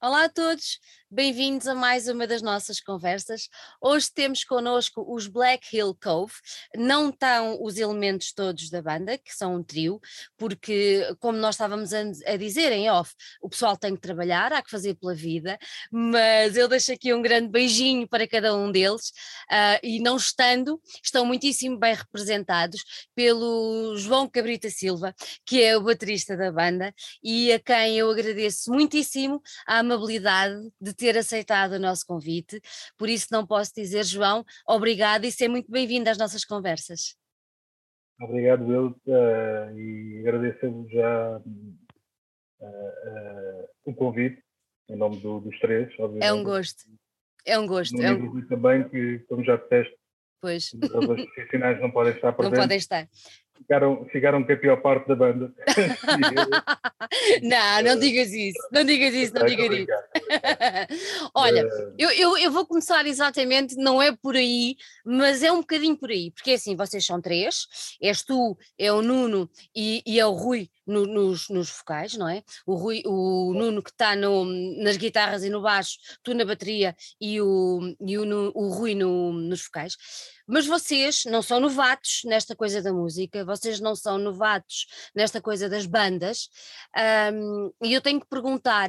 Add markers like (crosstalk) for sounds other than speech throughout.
Olá a todos, bem-vindos a mais uma das nossas conversas. Hoje temos connosco os Black Hill Cove. Não estão os elementos todos da banda, que são um trio, porque, como nós estávamos a, dizer em off, o pessoal tem que trabalhar, há que fazer pela vida, mas eu deixo aqui um grande beijinho para cada um deles. Uh, e não estando, estão muitíssimo bem representados pelo João Cabrita Silva, que é o baterista da banda, e a quem eu agradeço muitíssimo a amabilidade de ter aceitado o nosso convite. Por isso, não posso dizer, João, obrigado e ser muito bem-vindo às nossas conversas. Obrigado, eu, uh, e agradeço já uh, uh, o convite, em nome do, dos três, obviamente. É um gosto. É um gosto. No é um... também, que, como já disseste, pois. razões profissionais não podem estar presentes. Não podem estar ficaram, ficaram com a pior parte da banda. (laughs) não, não digas isso, não digas isso, não digas isso. (laughs) Olha, eh, eu, eu, eu vou começar exatamente, não é por aí, mas é um bocadinho por aí, porque é assim, vocês são três, és tu, é o Nuno e, e é o Rui no, nos, nos vocais, não é? O, Rui, o Nuno que está nas guitarras e no baixo, tu na bateria e o, e o, o Rui no, nos vocais. Mas vocês não são novatos nesta coisa da música, vocês não são novatos nesta coisa das bandas, um, e eu tenho que perguntar,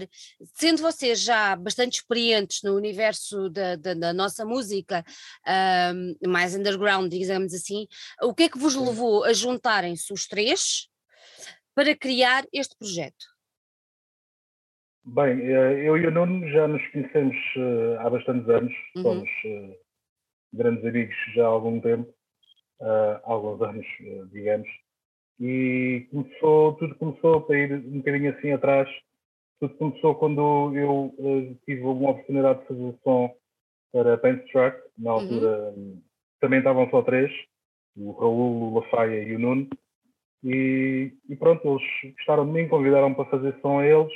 sendo vocês já bastante experientes no universo da, da, da nossa música, um, mais underground, digamos assim, o que é que vos levou a juntarem-se os três para criar este projeto? Bem, eh, eu e o Nuno já nos conhecemos eh, há bastantes anos, uhum. somos eh, grandes amigos já há algum tempo, uh, alguns anos, uh, digamos, e começou, tudo começou para ir um bocadinho assim atrás, tudo começou quando eu uh, tive uma oportunidade de fazer som para Paint Truck, na uhum. altura uhum. também estavam só três, o Raul, o Lafaia e o Nuno, e, e, pronto, eles gostaram de mim, convidaram-me para fazer som a eles,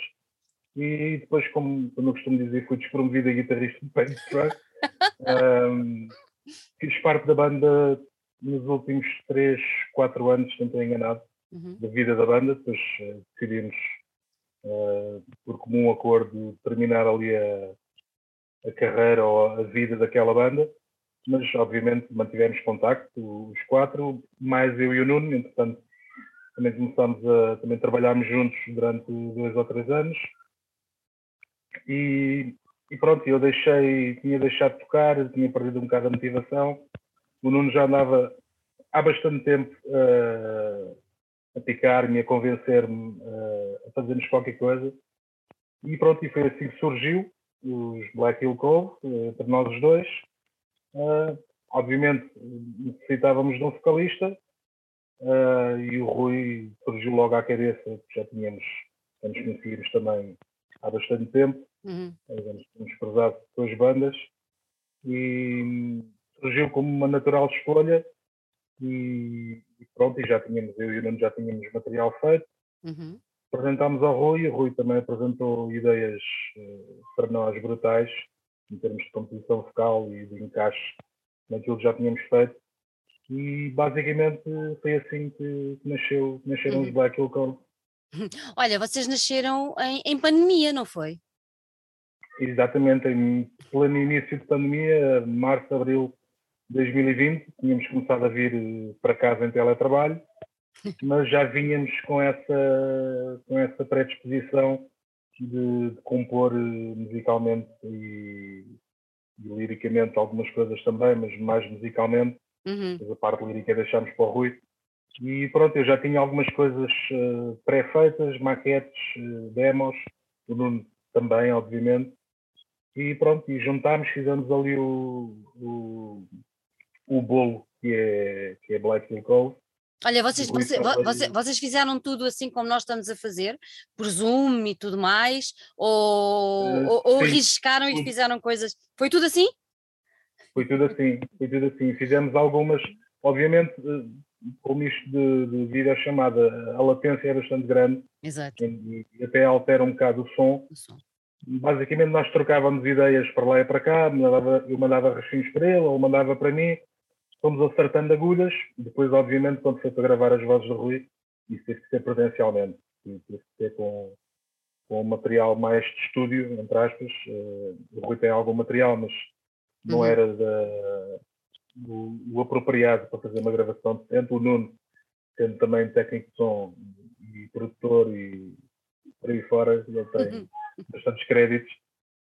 e depois, como, como eu costumo dizer, fui despromovido a guitarrista de Paint Truck. Um, fiz parte da banda nos últimos 3, 4 anos, não estou enganado, uhum. da vida da banda. Depois uh, decidimos, uh, por comum acordo, terminar ali a, a, carreira ou a vida daquela banda. Mas, obviamente, mantivemos contacto, os quatro, mais eu e o Nuno. Entretanto, também começámos a também trabalharmos juntos durante dois ou três anos. E e pronto, eu deixei, tinha deixado de tocar, tinha perdido um bocado a motivação. O Nuno já andava há bastante tempo uh, a picar-me, a convencer-me uh, a fazermos qualquer coisa. E pronto, e foi assim que surgiu os Black Hill Cove, uh, para nós os dois. Uh, obviamente necessitávamos de um vocalista e o Rui surgiu logo à cabeça, já tínhamos, já nos conhecíamos também há bastante tempo. Uhum. Temos cruzado duas bandas e surgiu como uma natural escolha e, e, pronto, e já tínhamos, eu e o Nuno já tínhamos material feito. Uhum. Apresentámos ao Rui, o Rui também apresentou ideias uh, para nós brutais, em termos de composição vocal e de encaixe naquilo que já tínhamos feito. E basicamente foi assim que nasceu, nasceram uhum. os Black Hill Code. (laughs) Olha, vocês nasceram em, em pandemia, não foi? Exatamente, em pleno início de pandemia, março, abril de 2020, tínhamos começado a vir eh, para casa em teletrabalho, mas já vínhamos com essa, com essa predisposição de, de compor eh, musicalmente e, e, liricamente algumas coisas também, mas mais musicalmente. Uhum. A parte lírica deixámos para o Rui. E pronto, eu já tinha algumas coisas uh, pré-feitas, maquetes, uh, demos, o Nuno também, obviamente. E pronto, e juntámos, fizemos ali o, o, o bolo que é, que é Black Hill Cove. Olha, vocês, você, você, vocês fizeram tudo assim como nós estamos a fazer, por Zoom e tudo mais, ou, uh, ou, ou arriscaram e fizeram coisas. Foi tudo assim? Foi tudo assim, foi tudo assim. Fizemos algumas, obviamente, como isto de, de videochamada, a latência é bastante grande Exato. E, e até altera um bocado o som. o som. Basicamente nós trocávamos ideias para lá e para cá, mandava, eu mandava rachinhos para ele, ele mandava para mim, fomos acertando agulhas, depois obviamente quando foi para gravar as vozes do Rui, isso teve que ser prudencialmente, teve que ser com, com material mais de estúdio, entre aspas. Uh, o Rui tem algum material, mas não uhum. era da, o, o, apropriado para fazer uma gravação decente. O Nuno, sendo também técnico de som e produtor e por aí fora, ele tem uhum. Bastantes créditos.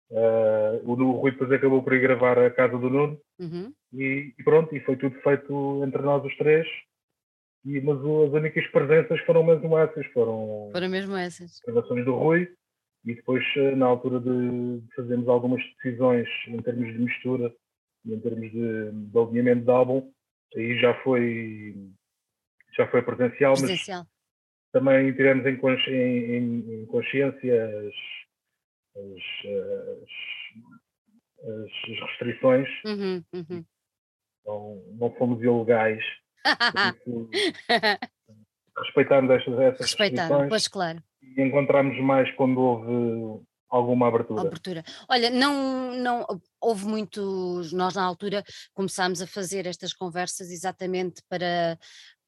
Uh, o, o Rui depois acabou por ir gravar a casa do Nuno uhum. e, e, pronto, e foi tudo feito entre nós os três. E, mas as únicas presenças foram mesmo essas, foram, foram mesmo essas. gravações do Rui e depois eh, na altura de fazermos algumas decisões em termos de mistura e em termos de, de alinhamento de álbum, aí já foi já foi presencial, presencial. mas também tivemos em, consci, em, em consciência as, as, as, as restrições. Uhum, uhum. Não, não fomos ilegais. (laughs) respeitarmos estas, estas restrições. Pois claro. E encontramos mais quando houve alguma abertura. abertura. Olha, não, não houve muitos, nós na altura começámos a fazer estas conversas exatamente para,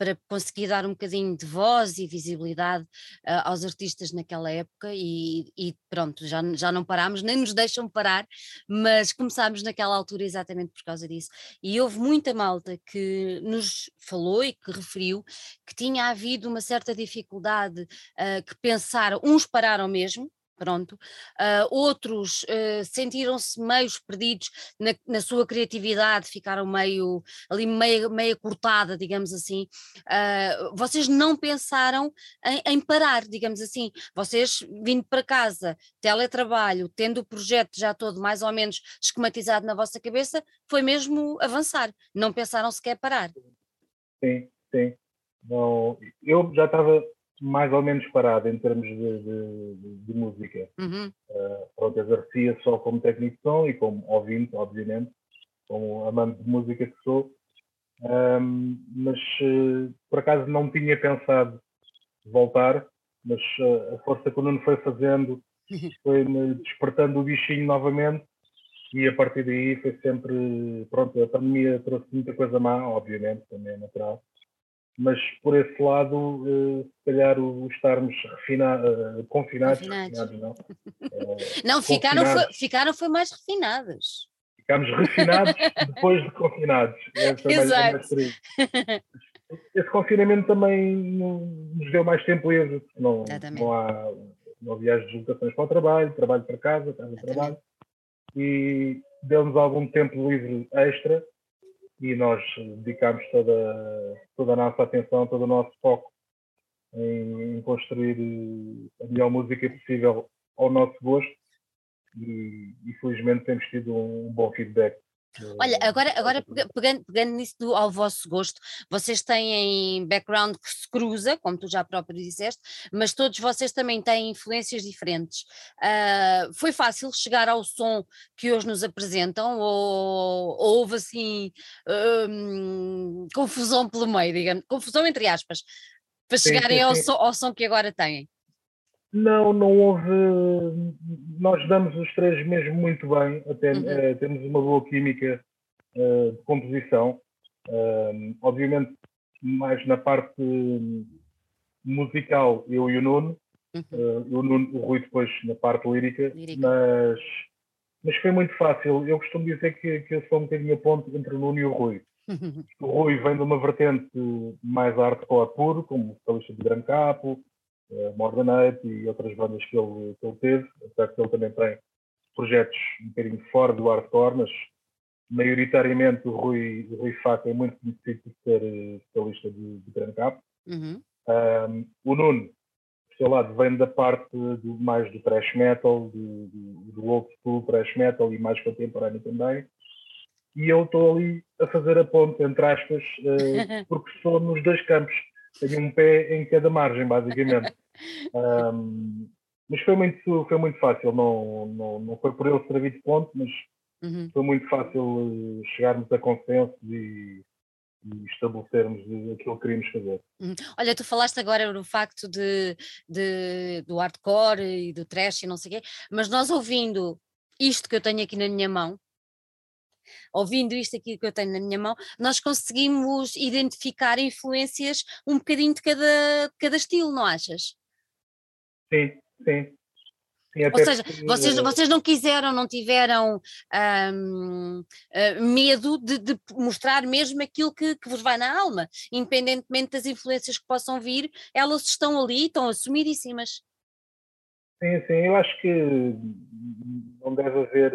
para conseguir dar um bocadinho de voz e visibilidade uh, aos artistas naquela época e, e, pronto, já, já não parámos, nem nos deixam parar, mas começámos naquela altura exatamente por causa disso. E houve muita malta que nos falou e que referiu que tinha havido uma certa dificuldade, uh, que pensaram, uns pararam mesmo, pronto. Uh, outros uh, sentiram-se meio perdidos na, na, sua criatividade, ficaram meio ali meio, meio cortada, digamos assim. Uh, vocês não pensaram em, em, parar, digamos assim. Vocês vindo para casa, teletrabalho, tendo o projeto já todo mais ou menos esquematizado na vossa cabeça, foi mesmo avançar. Não pensaram sequer parar. Sim, sim. Não, eu já estava mais ou menos parado em termos de, de, de música. Uhum. Uh, pronto, exercia só como técnico de som e como ouvinte, obviamente, como amante de música que sou. Um, mas uh, por acaso não tinha pensado voltar, mas uh, a força que o Nuno foi fazendo (laughs) foi-me despertando o bichinho novamente e a partir daí foi sempre, pronto, a pandemia trouxe muita coisa má, obviamente, também é natural, mas por esse lado, uh, se calhar o, o estarmos refina, uh, confinados, refinados. refinados não, uh, (laughs) não ficaram, foi, ficaram foi mais refinados. Ficámos refinados (laughs) depois de confinados. Exato. Esse confinamento também nos deu mais tempo livre, não, não há não havia as deslocações para o trabalho, trabalho para casa, casa para trabalho, e deu-nos algum tempo livre extra e nós dedicámos toda, toda a nossa atenção, todo o nosso foco em, em construir a melhor música possível ao nosso gosto e, e felizmente temos tido um bom feedback Olha, agora, agora pegando, pegando nisso do, ao vosso gosto, vocês têm background que se cruza, como tu já próprio disseste, mas todos vocês também têm influências diferentes. Uh, foi fácil chegar ao som que hoje nos apresentam ou, ou houve assim um, confusão pelo meio, digamos, confusão entre aspas, para chegarem. Ao, som, ao som que agora têm? Não, não houve. Nós damos os três mesmo muito bem, até uhum. uh, temos uma boa química uh, de composição. Uh, obviamente, mais na parte musical, eu e o Nuno, uhum. o, Nuno, o Rui depois na parte lírica, lírica, Mas, mas foi muito fácil. Eu costumo dizer que, que eu sou um bocadinho a ponte entre o Nuno e o Rui. Uhum. (laughs) O Rui vem de uma vertente mais hardcore puro, como vocalista de Grande Capo, uh, More Night e outras bandas que ele, que ele teve, apesar que ele também tem projetos um bocadinho fora do hardcore, mas maioritariamente o Rui, o Rui Faca é muito conhecido por ser especialista de, de grande capo. Uhum. Um, o Nuno, por seu lado, vem da parte do, mais do thrash metal, do, do, do old school thrash metal e mais contemporâneo também. E eu estou ali a fazer a ponte, entre aspas, uh, (laughs) porque sou nos dois campos. Tenho um pé em cada margem, basicamente. (laughs) Um, mas foi muito, foi muito fácil, não, não, não foi por ele servir de ponto, mas uhum. foi muito fácil eh, chegarmos a consenso e, e estabelecermos aquilo que queríamos fazer. Uhum. Olha, tu falaste agora no facto de, de, do hardcore e do trash e não sei o quê, mas nós ouvindo isto que eu tenho aqui na minha mão, ouvindo isto aqui que eu tenho na minha mão, nós conseguimos identificar influências um bocadinho de cada, de cada estilo, não achas? Sim, sim. Sim, Ou seja, porque... vocês, vocês não quiseram, não tiveram ah, medo de, de, mostrar mesmo aquilo que, que, vos vai na alma, independentemente das influências que possam vir, elas estão ali, estão assumidíssimas. Sim, sim, eu acho que não deve haver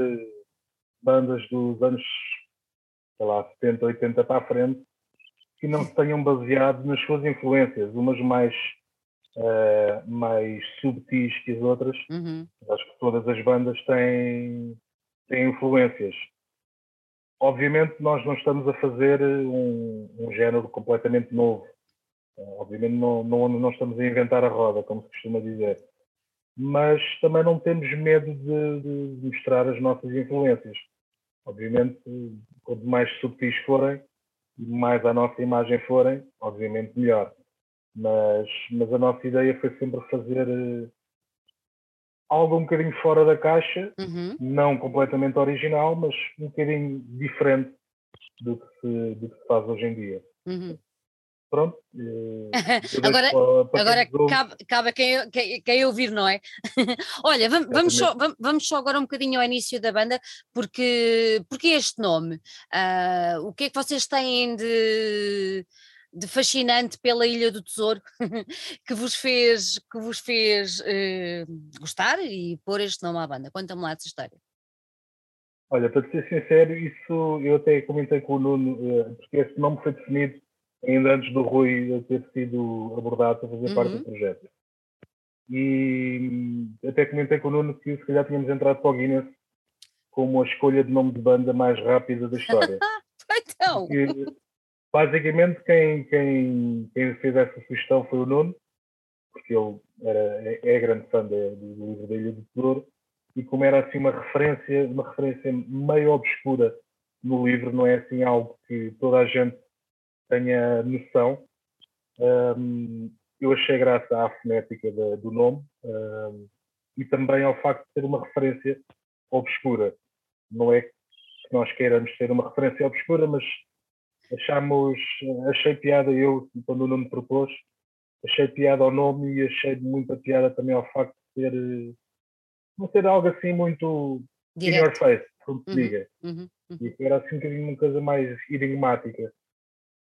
bandas dos anos, sei lá, 70, 80 para a frente que não se tenham baseado nas suas influências, umas mais uh, mais subtis que as outras. Uhum. Acho que todas as bandas têm, têm influências. Obviamente, nós não estamos a fazer um, um género completamente novo. Uh, obviamente, não, não, não estamos a inventar a roda, como se costuma dizer. Mas também não temos medo de, de mostrar as nossas influências. Obviamente, quanto mais subtis forem, mais a nossa imagem forem, obviamente melhor. Mas, mas a nossa ideia foi sempre fazer uh, algo um bocadinho fora da caixa, uhum. não completamente original, mas um bocadinho diferente do que se, do que se faz hoje em dia. Uhum. Pronto. (laughs) Agora agora cabe, cabe a quem, quem, quem ouvir, não é? (laughs) Olha, vamos, vamos, só, vamos, só agora um bocadinho ao início da banda, porque, porque este nome? Uh, o que é que vocês têm de de fascinante pela Ilha do Tesouro (laughs) que vos fez, que vos fez uh, gostar e pôr este nome à banda? Conta-me lá essa história. Olha, para ser sincero, isso eu até comentei com o Nuno, uh, porque esse nome foi definido ainda antes do Rui ter sido abordado para fazer uhum. parte do uhum. projeto. E até comentei com o Nuno que se calhar tínhamos entrado para o Guinness como a escolha de nome de banda mais rápida da história. (laughs) então! Porque, Basicamente, quem, quem, quem fez essa sugestão foi o Nuno, porque ele era, é, é grande fã de, do livro da Ilha do Tesouro, e como era assim uma referência, uma referência meio obscura no livro, não é assim algo que toda a gente tenha noção. Um, eu achei graça à fonética de, do nome um, e também ao facto de ser uma referência obscura. Não é que nós queiramos ser uma referência obscura, mas achamos, achei piada eu, quando o Nuno propôs, achei piada ao nome e achei muita piada também ao facto de ser, não ser algo assim muito Direto. in your face, como se uhum, diga. Uhum, uhum. E era assim um bocadinho uma coisa mais enigmática.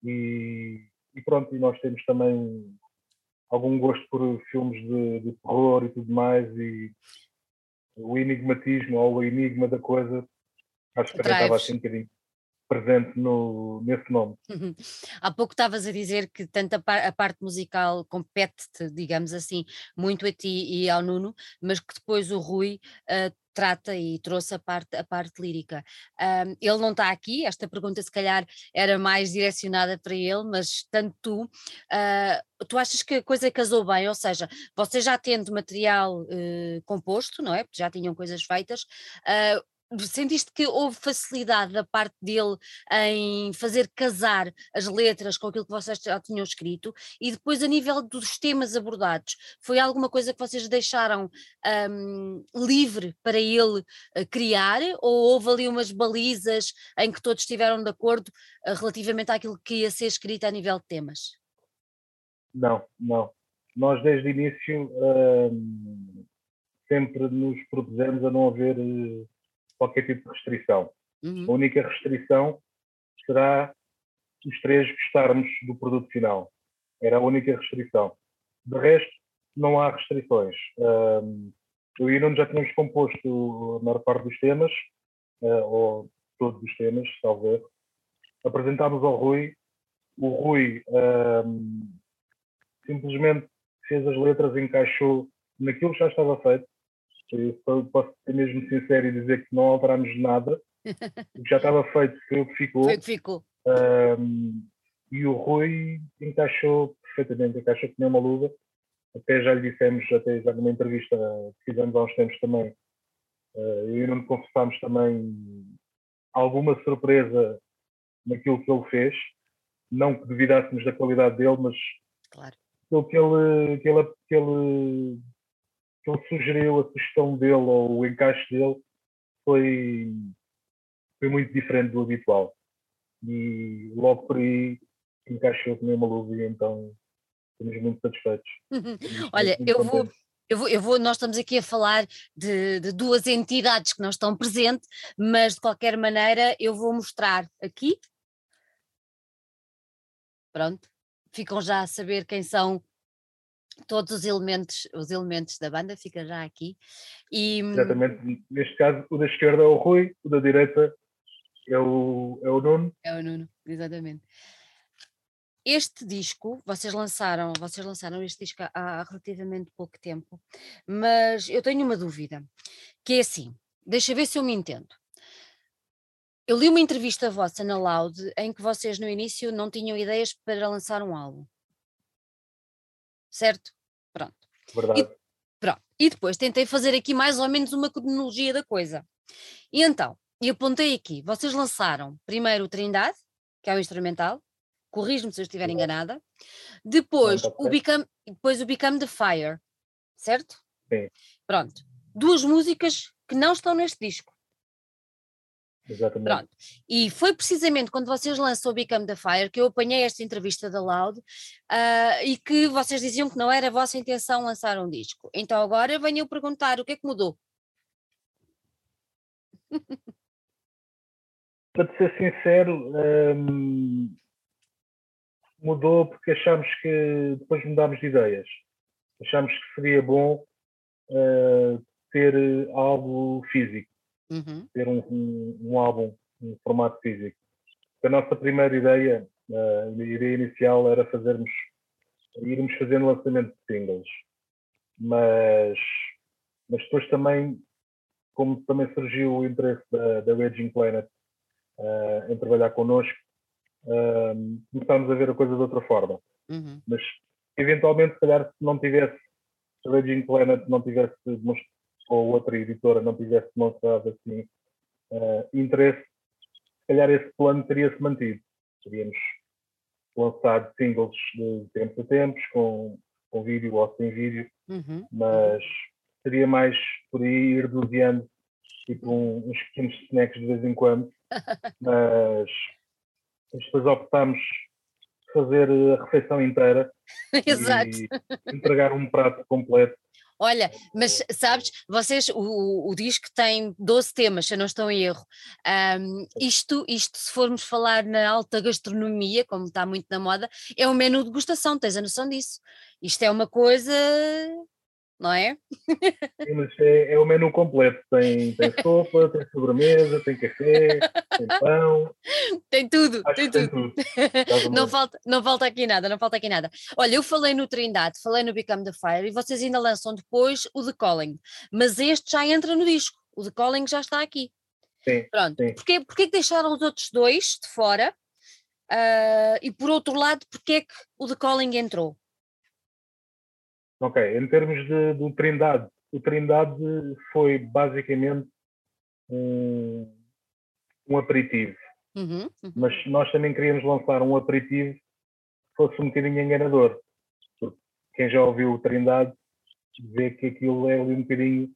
E, e pronto, e nós temos também algum gosto por filmes de, de terror e tudo mais, e o enigmatismo ou o enigma da coisa, acho que também estava assim um bocadinho presente no, nesse nome. Uhum. Há pouco estavas a dizer que tanto a, par, a parte musical compete-te, digamos assim, muito a ti e ao Nuno, mas que depois o Rui uh, trata e trouxe a parte, a parte lírica. Um, ele não está aqui, esta pergunta se calhar era mais direcionada para ele, mas tanto tu, uh, tu achas que a coisa casou bem, ou seja, vocês já tendo material uh, composto, não é? Porque já tinham coisas feitas, uh, sentiste que houve facilidade da parte dele em fazer casar as letras com aquilo que vocês já tinham escrito e depois a nível dos temas abordados, foi alguma coisa que vocês deixaram um, livre para ele uh, criar ou houve ali umas balizas em que todos estiveram de acordo uh, relativamente àquilo que ia ser escrito a nível de temas? Não, não. Nós desde o início hum, sempre nos propusemos a não haver uh, qualquer tipo de restrição. Uhum. A única restrição será os três gostarmos do produto final. Era a única restrição. De resto, não há restrições. Um, eu e o Nuno já tínhamos composto a maior parte dos temas, uh, ou todos os temas, talvez. Apresentámos ao Rui. O Rui um, simplesmente fez as letras, encaixou naquilo que já estava feito. Eu posso ser mesmo sincero e dizer que não alterámos nada. O que já estava feito foi o que ficou. Foi o que ficou. Um, e o Rui encaixou perfeitamente, encaixou que nem uma luva. Até já lhe dissemos, até já numa entrevista que fizemos há uns tempos também, uh, eu e não confessámos também alguma surpresa naquilo que ele fez. Não que duvidássemos da qualidade dele, mas claro. aquilo que ele, que ele, que ele que ele sugeriu, a sugestão dele ou o encaixe dele foi, foi muito diferente do habitual. E logo por aí encaixou como uma luva e então estamos muito satisfeitos. (laughs) Olha, eu vou, eu vou, eu vou, nós estamos aqui a falar de, de, duas entidades que não estão presentes, mas de qualquer maneira eu vou mostrar aqui. Pronto, ficam já a saber quem são todos os elementos, os elementos da banda, fica já aqui. E, Exatamente, neste caso o da esquerda é o Rui, o da direita é o, é o Nuno. É o Nuno, exatamente. Este disco, vocês lançaram, vocês lançaram este disco há, há relativamente pouco tempo, mas eu tenho uma dúvida, que é assim, deixa ver se eu me entendo. Eu li uma entrevista vossa na Loud em que vocês no início não tinham ideias para lançar um álbum. Certo? Pronto. Verdade. E, pronto. E depois tentei fazer aqui mais ou menos uma cronologia da coisa. E então, e apontei aqui, vocês lançaram primeiro o Trindade, que é o instrumental, corrijo-me se eu estiver enganada. Depois, o Become, depois o Become the Fire, certo? Sim. Pronto. Duas músicas que não estão neste disco. Exatamente. Pronto. E foi precisamente quando vocês lançou o Become the Fire que eu apanhei esta entrevista da Loud uh, e que vocês diziam que não era a vossa intenção lançar um disco. Então agora venho perguntar o que é que mudou? (laughs) Para te ser sincero, hum, mudou porque achámos que depois mudámos de ideias. Achámos que seria bom uh, ter algo físico, uhum. ter um, um, um, álbum em formato físico. A nossa primeira ideia, uh, a ideia inicial era fazermos, irmos fazendo lançamento de singles, mas, mas depois também, como também surgiu o interesse da, da Raging Planet uh, em trabalhar connosco, uh, começámos a ver a coisa de outra forma. Uhum. Mas, eventualmente, se calhar, se não tivesse, se a Raging Planet não tivesse ou outra editora não tivesse demonstrado assim uh, interesse, se calhar esse plano teria-se mantido. Teríamos lançado singles de tempos a tempos, com, com vídeo ou sem vídeo, uhum. mas seria mais por aí ir doseando tipo um, uns pequenos snacks de vez em quando, (laughs) mas depois optámos fazer a refeição inteira (laughs) Exato. e entregar um prato completo. Olha, mas sabes, vocês, o, o disco tem 12 temas, se eu não estou em erro. Um, isto, isto, se formos falar na alta gastronomia, como está muito na moda, é um menu de degustação, tens a noção disso. Isto é uma coisa não é? É, é, o menu completo. Tem, tem (laughs) sopa, tem sobremesa, tem café, tem pão. Tem tudo, tem tudo. Tem tudo. (laughs) não, falta, não falta aqui nada, não falta aqui nada. Olha, eu falei no Trindade, falei no Become the Fire e vocês ainda lançam depois o The Calling, mas este já entra no disco. O The Calling já está aqui. Sim, Pronto. Sim. Porquê, porquê que deixaram os outros dois de fora? Uh, e por outro lado, porquê é que o The Calling entrou? Ok, em termos de, do Trindade, o Trindade foi basicamente um, um aperitivo. Uhum, uhum. Mas nós também queríamos lançar um aperitivo que fosse um bocadinho enganador. Porque quem já ouviu o Trindade vê que aquilo é ali um bocadinho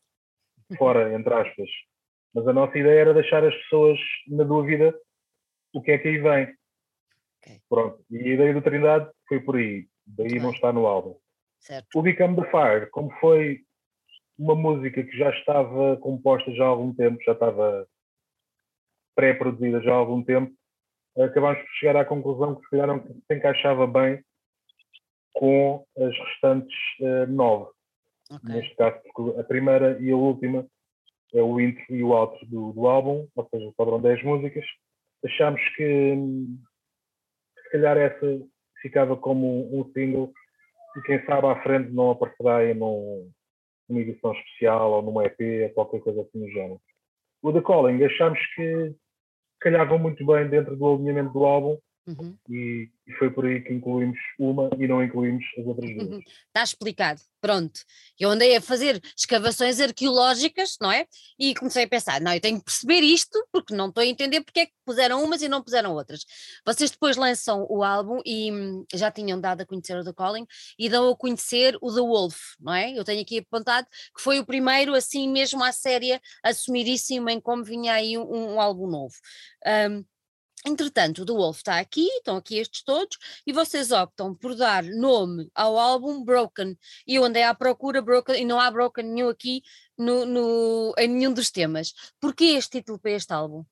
fora, (laughs) entre aspas. Mas a nossa ideia era deixar as pessoas na dúvida o que é que aí vem. Okay. Pronto. E a ideia do Trindade foi por aí. Daí okay. não está no álbum. Certo. O Become the Fire, como foi uma música que já estava composta já há algum tempo, já estava pré-produzida já há algum tempo, acabámos por chegar à conclusão que se calhar não se encaixava bem com as restantes uh, nove. Okay. Neste caso, porque a primeira e a última é o intro e o outro do, do álbum, ou seja, sobram 10 músicas. Achámos que se calhar essa ficava como um single e quem sabe à frente não aparecerá aí num, numa edição especial ou numa EP, qualquer coisa assim no género. O The Calling achámos que calhava muito bem dentro do alinhamento do álbum Uhum. E, e, foi por aí que incluímos uma e não incluímos as outras duas. Uhum. Está explicado, pronto. Eu andei a fazer escavações arqueológicas, não é? E comecei a pensar, não, eu tenho que perceber isto, porque não estou a entender porque é que puseram umas e não puseram outras. Vocês depois lançam o álbum e hum, já tinham dado a conhecer o The Calling e dão a conhecer o The Wolf, não é? Eu tenho aqui apontado que foi o primeiro, assim mesmo à séria, assumidíssimo em como vinha aí um, um álbum novo. Um, Entretanto, o The Wolf está aqui, estão aqui estes todos, e vocês optam por dar nome ao álbum Broken. E eu andei à procura Broken e não há Broken nenhum aqui no, no, em nenhum dos temas. Porquê este título para este álbum?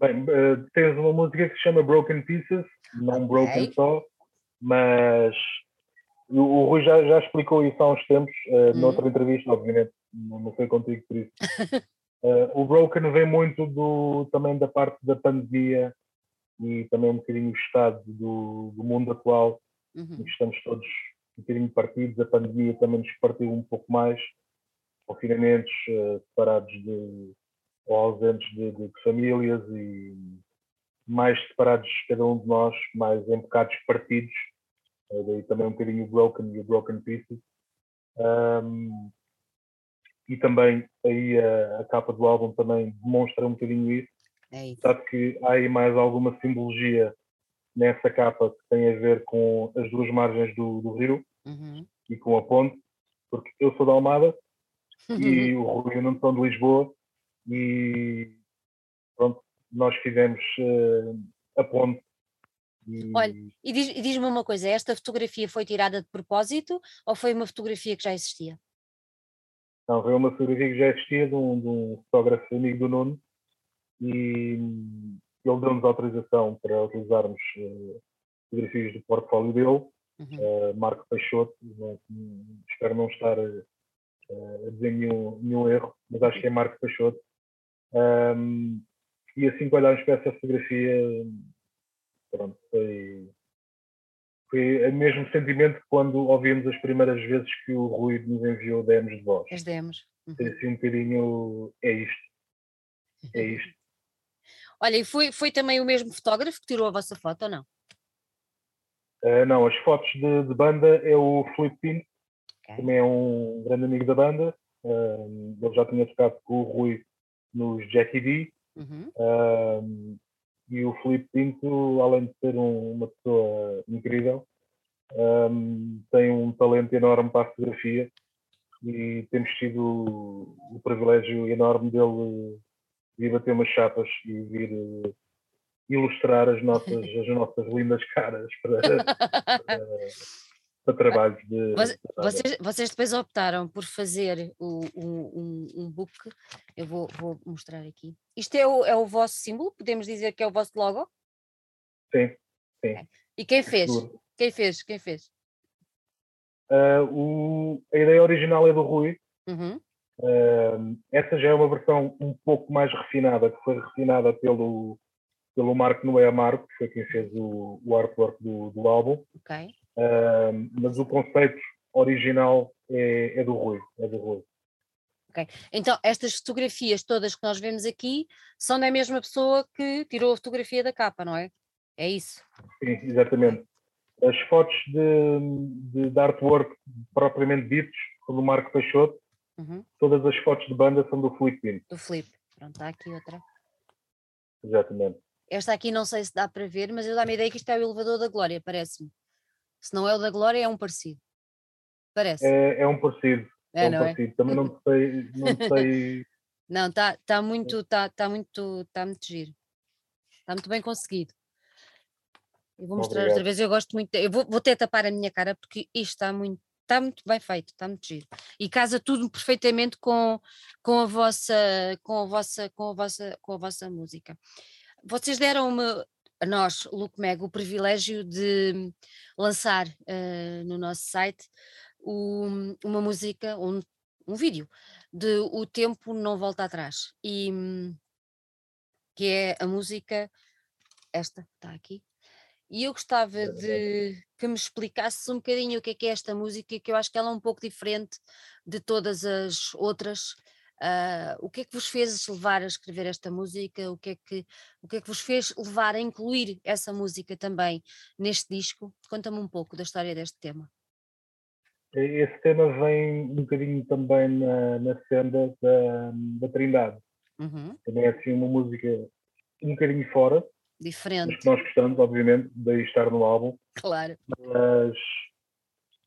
Bem, uh, tens uma música que se chama Broken Pieces, não Broken okay. só, mas o, o Rui já, já explicou isso há uns tempos, uh, hum. noutra entrevista, obviamente, não, não foi contigo por isso. (laughs) Uh, o Broken vem muito do, também da parte da pandemia e também um bocadinho o estado do, do mundo atual, uhum. estamos todos um bocadinho partidos, a pandemia também nos partiu um pouco mais, confinamentos uh, separados de, ou ausentes de, de, famílias e mais separados cada um de nós, mais em bocados partidos, uh, daí também um bocadinho o Broken e o Broken Pieces. Um, e também aí a, a, capa do álbum também demonstra um bocadinho isso. É isso. Sabe que há aí mais alguma simbologia nessa capa que tem a ver com as duas margens do, do rio uhum. e com a ponte, porque eu sou da Almada (laughs) e o Rui não são de Lisboa e pronto, nós fizemos uh, a ponte. E... Olha, e diz-me diz uma coisa, esta fotografia foi tirada de propósito ou foi uma fotografia que já existia? Não, foi uma fotografia que já existia de um, de um fotógrafo amigo do Nuno e ele deu-nos autorização para utilizarmos uh, fotografias do portfólio dele, uhum. uh, Marco Peixoto, não, espero não estar uh, a dizer nenhum, nenhum, erro, mas acho que é Marco Peixoto. Um, e assim que olhámos para essa fotografia, pronto, foi, foi o mesmo sentimento que quando ouvimos as primeiras vezes que o Rui nos enviou demos de voz. As demos. Uhum. Foi assim um bocadinho, é isto, é isto. (laughs) Olha, e foi, foi também o mesmo fotógrafo que tirou a vossa foto ou não? Uh, não, as fotos de, de, banda é o Felipe Pinto, okay. também é um grande amigo da banda. Uh, ele já tinha tocado com o Rui nos Jackie D. Uhum. Uh, e o Felipe Pinto, além de ser um, uma pessoa incrível, um, tem um talento enorme para a fotografia e temos tido o, privilégio enorme dele de bater umas chapas e vir uh, ilustrar as nossas, as nossas lindas caras para, (laughs) para, para trabalhos de. Vocês, vocês depois optaram por fazer o, um, um, book, eu vou, vou, mostrar aqui. Isto é o, é o vosso símbolo? Podemos dizer que é o vosso logo? Sim, sim. E quem fez? Quem fez? Quem fez? Uh, o, a ideia original é do Rui. Uhum. Uh, essa já é uma versão um pouco mais refinada, que foi refinada pelo, pelo Marco Noé Marco, que foi quem fez o, o artwork do, do álbum. Ok Uh, mas o conceito original é, é, do Rui, é do Rui. Ok, então estas fotografias todas que nós vemos aqui são da mesma pessoa que tirou a fotografia da capa, não é? É isso? Sim, exatamente. As fotos de, de, de artwork propriamente ditos, são do Marco Peixoto, uhum. todas as fotos de banda são do Felipe Pinto. Do Felipe, pronto, está aqui outra. Exatamente. Esta aqui não sei se dá para ver, mas eu dá-me a ideia que isto é o elevador da Glória, parece-me. Se não é o da Glória, é um parecido. Parece. É, é um parecido. É, é um não é? parecido. É? Também não (laughs) sei. Não, sei... não tá, tá muito, tá, tá muito, tá muito giro. Está muito bem conseguido. Eu vou mostrar Obrigado. outra vez, eu gosto muito. Eu vou, vou até tapar a minha cara porque isto está muito, está muito bem feito, está muito giro. E casa tudo perfeitamente com, com a vossa, com a vossa, com a vossa, com a vossa música. Vocês deram-me a nós, Look Meg, o privilégio de lançar uh, no nosso site o, uma música, um, um vídeo de O Tempo Não Volta Atrás, e, que é a música, esta está aqui, e eu gostava de que me explicasse um bocadinho o que é que é esta música, que eu acho que ela é um pouco diferente de todas as outras Uh, o que é que vos fez levar a escrever esta música? O que, é que, o que é que vos fez levar a incluir essa música também neste disco? Conta-me um pouco da história deste tema. Esse tema vem um bocadinho também na, na senda da, da Trindade. Uhum. Também é assim uma música um bocadinho fora. Diferente. Que nós gostamos, obviamente, de estar no álbum. Claro. Mas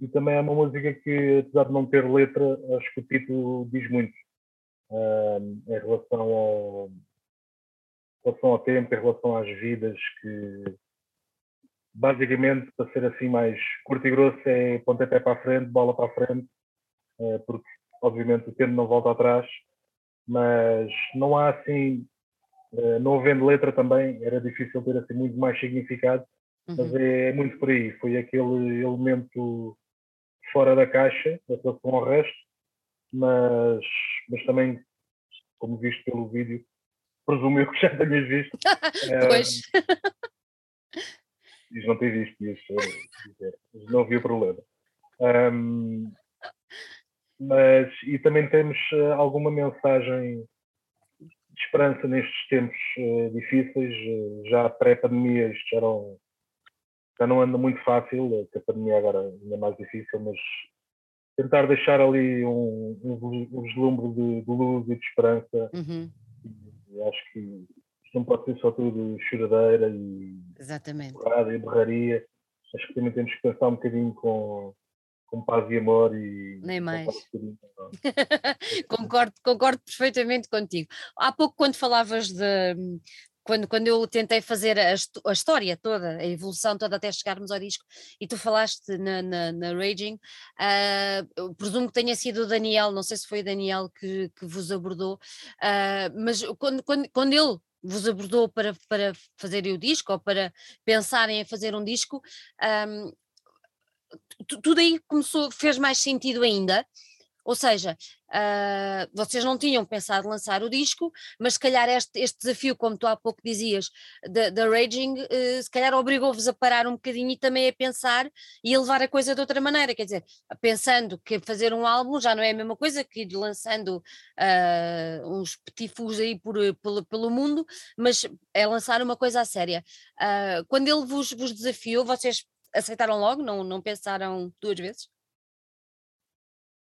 e também é uma música que, apesar de não ter letra, acho que o título diz muito em relação ao, relação ao tempo, em relação às vidas, que basicamente, para ser assim mais curto e grosso, é pontapé para a frente, bola para a frente, eh, porque obviamente o tempo não volta atrás, mas não há assim, eh, não havendo letra também, era difícil ter assim muito mais significado, mas uhum. é muito por aí, foi aquele elemento fora da caixa, em relação ao resto, mas, mas também, como visto pelo vídeo, presumo eu que já tenhas visto. (laughs) pois. diz não ter visto isso, não vi o problema. Um, mas, e também temos alguma mensagem de esperança nestes tempos uh, difíceis, já pré-pandemia isto já não, já não anda muito fácil, que a pandemia agora ainda é mais difícil, mas tentar deixar ali um, um, um vislumbre de, de, luz e de esperança. Uhum. E acho que isto não pode ser só tudo choradeira e Exatamente. porrada e berraria. Acho que também temos que pensar um bocadinho com, com paz e amor e nem mais (laughs) concordo, concordo perfeitamente contigo há pouco quando falavas de quando, quando eu tentei fazer a, a, história toda, a evolução toda até chegarmos ao disco, e tu falaste na, na, na Raging, uh, presumo que tenha sido o Daniel, não sei se foi o Daniel que, que vos abordou, uh, mas quando, quando, quando ele vos abordou para, para fazerem o disco ou para pensarem em fazer um disco, um, tudo aí começou, fez mais sentido ainda. Ou seja, uh, vocês não tinham pensado lançar o disco, mas se calhar este, este desafio, como tu há pouco dizias, da Raging, uh, se calhar obrigou-vos a parar um bocadinho e também a pensar e a levar a coisa de outra maneira. Quer dizer, pensando que fazer um álbum já não é a mesma coisa que ir lançando uh, uns petifus aí por, pelo, pelo mundo, mas é lançar uma coisa a séria. quando ele vos, vos desafiou, vocês aceitaram logo? Não, não pensaram duas vezes?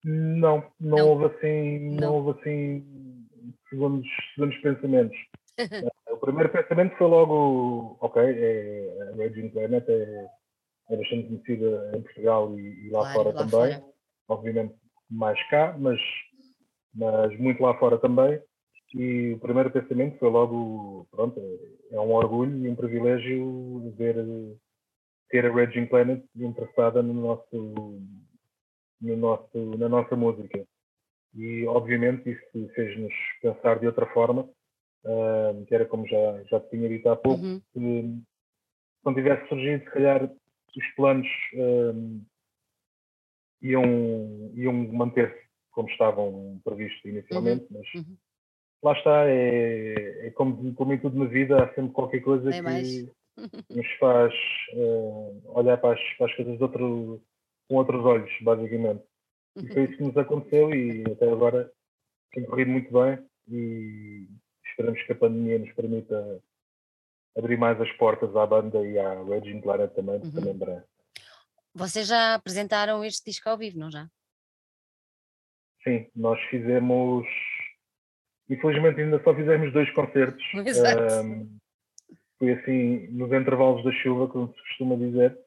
Não, não, não. houve assim, não. não. houve assim segundos, segundos pensamentos. Eh, (laughs) o primeiro pensamento foi logo, ok, é, a Raging Planet é, é bastante conhecida em Portugal e, e lá claro, fora lá também. Fora. Obviamente mais cá, mas, mas muito lá fora também. E o primeiro pensamento foi logo, pronto, é, é um orgulho e um privilégio ver ter a Raging Planet interessada no nosso no nosso, na nossa música. E, obviamente, isso fez-nos pensar de outra forma, uh, que era como já, já te tinha dito há pouco, uhum. que não tivesse surgido, se calhar, os planos uh, iam, iam manter-se como estavam previstos inicialmente, uhum. mas uhum. lá está, é, é como, como em tudo na vida, há sempre qualquer coisa é que nos faz uh, olhar para as, para as coisas de outro, com outros olhos, basicamente. E foi isso que nos aconteceu e até agora tem corrido muito bem e esperamos que a pandemia nos permita abrir mais as portas à banda e à Raging Planet também, uhum. também breve. Vocês já apresentaram este disco ao vivo, não já? Sim, nós fizemos. Infelizmente ainda só fizemos dois concertos. (laughs) Exato. Um, foi assim, nos intervalos da chuva, como se costuma dizer.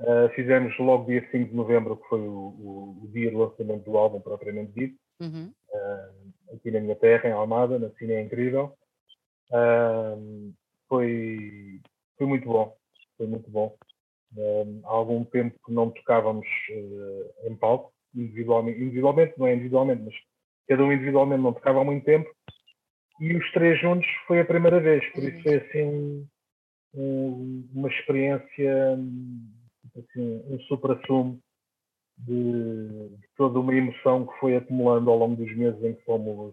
Uh, fizemos logo dia 5 de novembro, que foi o, o, o dia de lançamento do álbum propriamente dito, uhum. uh, aqui na minha terra, em Almada, na Cine é Incrível. Uh, foi, foi muito bom, foi muito bom. há algum tempo que não tocávamos em palco, individualmente, individualmente, não é individualmente, mas cada um individualmente não tocava há muito tempo. E os três juntos foi a primeira vez, por isso uhum. foi assim um, uma experiência assim, um supra-sumo de, de, toda uma emoção que foi acumulando ao longo dos meses em que fomos,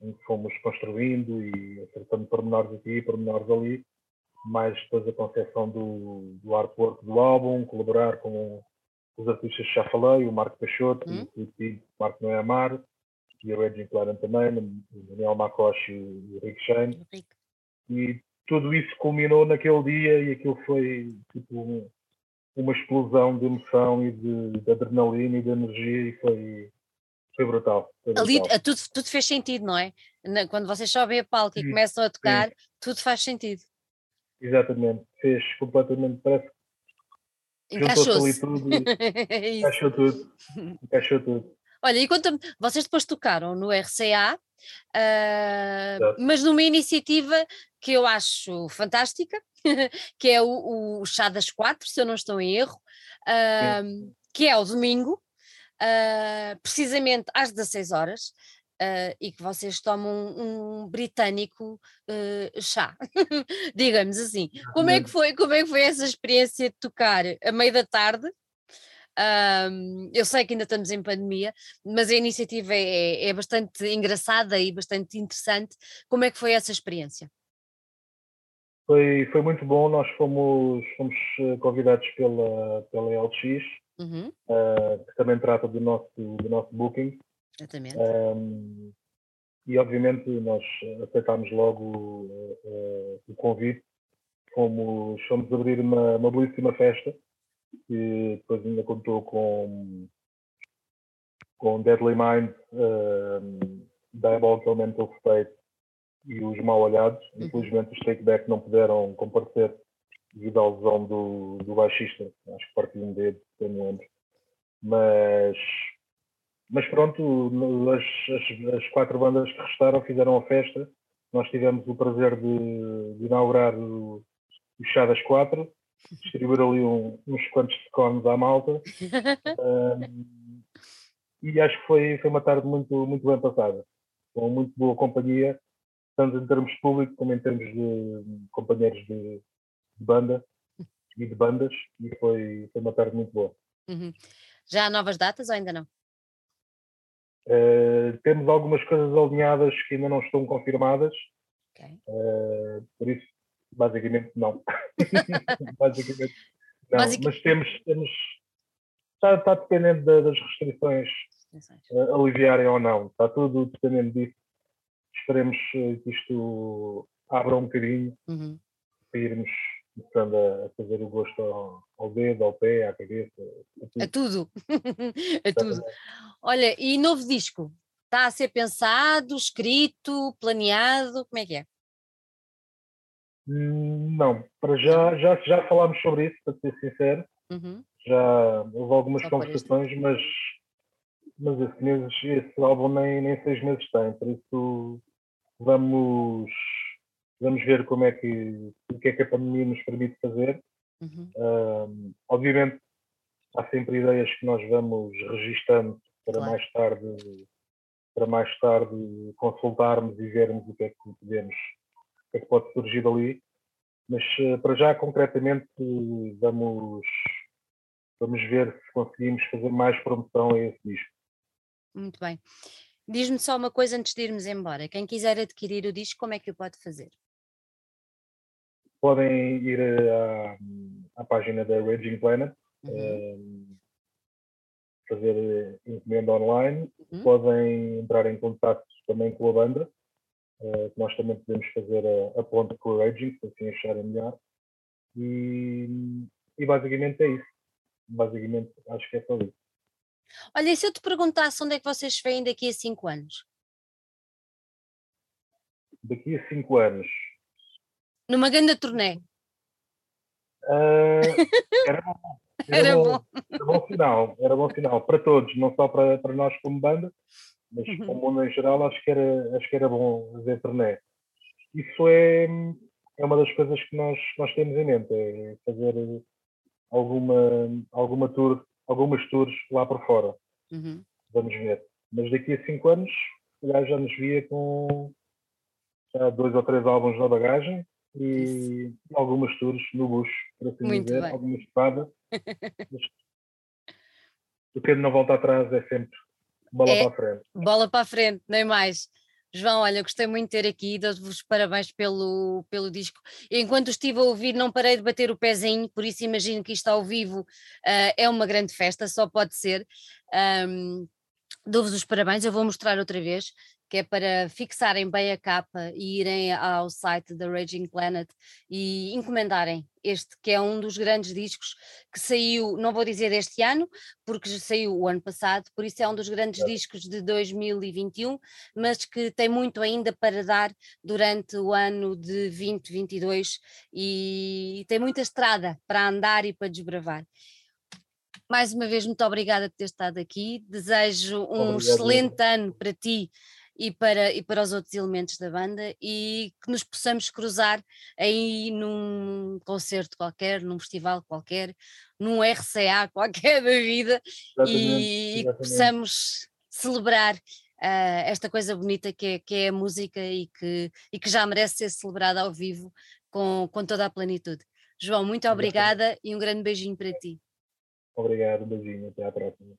em que fomos construindo e acertando pormenores aqui e pormenores ali, mais depois a concepção do, do artwork do álbum, colaborar com os artistas que já falei, o Marco Peixoto, hum? o Marco Noé Amar, e o Reggie Claren também, o Daniel Macoche e o Rick Shane. E tudo isso culminou naquele dia e aquilo foi tipo uma explosão de emoção e de, de adrenalina e de energia e foi, foi brutal. Foi brutal. Ali tudo, tudo fez sentido, não é? Quando vocês sobem a palco e começam a tocar, sim. tudo faz sentido. Exatamente, fez completamente, parece que encaixou ali tudo, (laughs) encaixou tudo, encaixou tudo. Olha, e quando vocês depois tocaram no RCA, uh, mas numa iniciativa que eu acho fantástica, (laughs) que é o, o, Chá das Quatro, se eu não estou em erro, uh, que é ao domingo, uh, precisamente às 16 horas. Uh, e que vocês tomam um, um britânico uh, chá, (laughs) digamos assim. Como é, que foi, como é que foi essa experiência de tocar a meio da tarde? Eu sei que ainda estamos em pandemia, mas a iniciativa é, é, bastante engraçada e bastante interessante. Como é que foi essa experiência? Foi, foi muito bom. Nós fomos, fomos eh, convidados pela, pela LX, uhum. uh, que também trata do nosso, do nosso booking. Exatamente. Um, e obviamente nós aceitámos logo uh, o convite, fomos, fomos abrir uma, uma belíssima festa, que depois ainda contou com, com Deadly Mind, uh, Diabolical Mental State e os Mal Olhados. Uhum. Infelizmente os Take Back não puderam comparecer devido à lesão do, do baixista, acho que partiu um dedo, se não lembro. Mas mas pronto, as, as, as, quatro bandas que restaram fizeram a festa. Nós tivemos o prazer de, de inaugurar o, o Chá das Quatro, distribuir ali um, uns quantos scones à malta. (laughs) um, e acho que foi, foi uma tarde muito, muito bem passada, com muito boa companhia, tanto em termos público como em termos de companheiros de, de banda e de bandas, e foi, foi uma tarde muito boa. Uhum. Já há novas datas ou ainda não? Uh, temos algumas coisas alinhadas que ainda não estão confirmadas, okay. uh, por isso, basicamente, não. (laughs) (laughs) basicamente, não. Basic... Mas temos, temos está, está dependendo das restrições uh, aliviarem ou não, está tudo dependendo disso. Esperemos que isto abra um bocadinho uhum. para irmos começando a fazer o gosto ao, ao, dedo, ao pé, à cabeça. A tudo. a tudo. (laughs) Olha, e novo disco? Está a ser pensado, escrito, planeado? Como é que é? Hum, não, para já, já, já falámos sobre isso, para ser sincero. Uhum. Já houve algumas Só conversações, mas, mas esse, esse álbum nem, nem seis meses tem, por isso vamos vamos ver como é que o que é que a pandemia nos permite fazer. Uhum. Um, obviamente há sempre ideias que nós vamos registando para claro. mais tarde para mais tarde consultarmos e vermos o que é que podemos o que é que pode surgir dali mas uh, para já concretamente vamos vamos ver se conseguimos fazer mais promoção a esse disco muito bem diz-me só uma coisa antes de irmos embora quem quiser adquirir o disco como é que o pode fazer podem ir à, à página da Raging Planet, uhum. um, fazer encomenda online, uhum. podem entrar em contato também com a banda, uh, nós também podemos fazer a, a ponte com a Raging, se assim acharem melhor. E, e basicamente é isso. Basicamente acho que é só isso. Olha, e se eu te perguntasse onde é que vocês vêm daqui a 5 anos? Daqui a 5 anos, numa grande turnê? Uh, (laughs) era, bom, era, era, bom, bom. Era bom sinal, era bom sinal para todos, não só para, para nós como banda, mas uhum. para o mundo em geral acho que era, acho que era bom fazer turnê. Isso é, é uma das coisas que nós, nós temos em mente, é fazer alguma, alguma tour, algumas tours lá por fora. Uhum. Vamos ver. Mas daqui a cinco anos, já nos via com já dois ou três álbuns na bagagem e algumas tours no bucho, para assim Muito dizer, bem. alguma espada. (laughs) o que não volta atrás é sempre bola é, para a frente. Bola para a frente, nem mais. João, olha, gostei muito de ter aqui, dou-vos parabéns pelo, pelo disco. Enquanto estive a ouvir, não parei de bater o pezinho, por isso imagino que isto ao vivo uh, é uma grande festa, só pode ser. Um, Dou-vos os parabéns, eu vou mostrar outra vez que é para fixarem bem a capa e irem ao site da Raging Planet e encomendarem este, que é um dos grandes discos que saiu, não vou dizer este ano, porque já saiu o ano passado, por isso é um dos grandes é. discos de 2021, mas que tem muito ainda para dar durante o ano de 2022 e tem muita estrada para andar e para desbravar. Mais uma vez, muito obrigada por ter estado aqui. Desejo um Obrigado. excelente ano para ti e para, e para os outros elementos da banda e que nos possamos cruzar aí num concerto qualquer, num festival qualquer, num RCA (laughs) qualquer da vida e, e que possamos celebrar uh, esta coisa bonita que é, que é a música e que, e que já merece ser celebrada ao vivo com, com toda a plenitude. João, muito obrigada e um grande beijinho para ti. Obrigado, beijinho, até à próxima.